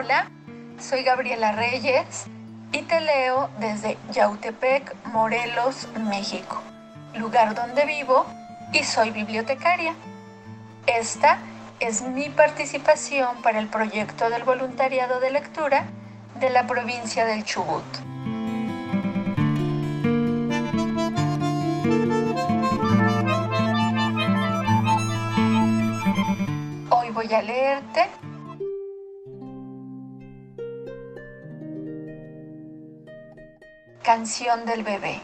Hola, soy Gabriela Reyes y te leo desde Yautepec, Morelos, México, lugar donde vivo y soy bibliotecaria. Esta es mi participación para el proyecto del voluntariado de lectura de la provincia del Chubut. Hoy voy a leerte Canción del bebé.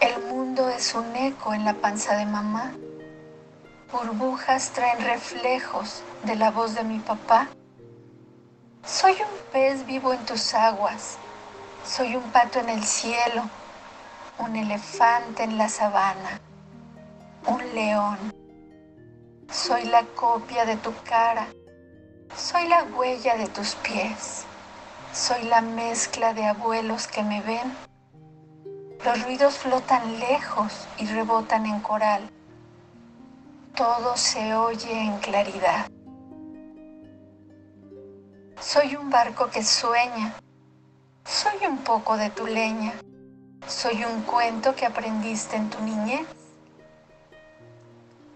El mundo es un eco en la panza de mamá. Burbujas traen reflejos de la voz de mi papá. Soy un pez vivo en tus aguas. Soy un pato en el cielo. Un elefante en la sabana. Un león. Soy la copia de tu cara. Soy la huella de tus pies. Soy la mezcla de abuelos que me ven los ruidos flotan lejos y rebotan en coral. Todo se oye en claridad. Soy un barco que sueña. Soy un poco de tu leña. Soy un cuento que aprendiste en tu niñez.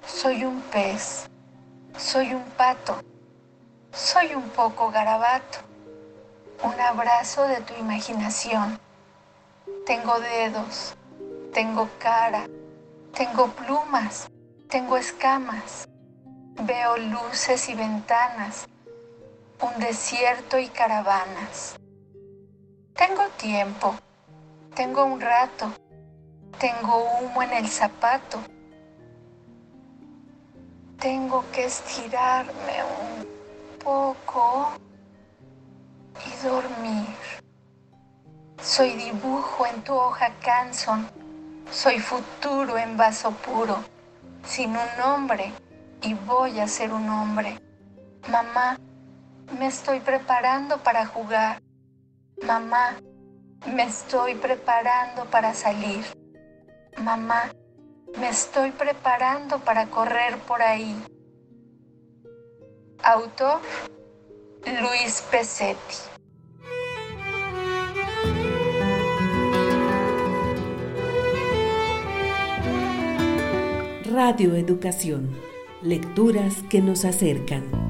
Soy un pez. Soy un pato. Soy un poco garabato. Un abrazo de tu imaginación tengo dedos, tengo cara, tengo plumas, tengo escamas, veo luces y ventanas, un desierto y caravanas. Tengo tiempo, tengo un rato, tengo humo en el zapato. Tengo que estirarme un poco y dormir. Soy dibujo en tu hoja canson, soy futuro en vaso puro, sin un nombre y voy a ser un hombre. Mamá, me estoy preparando para jugar. Mamá, me estoy preparando para salir. Mamá, me estoy preparando para correr por ahí. Autor Luis Pesetti. Radio Educación. Lecturas que nos acercan.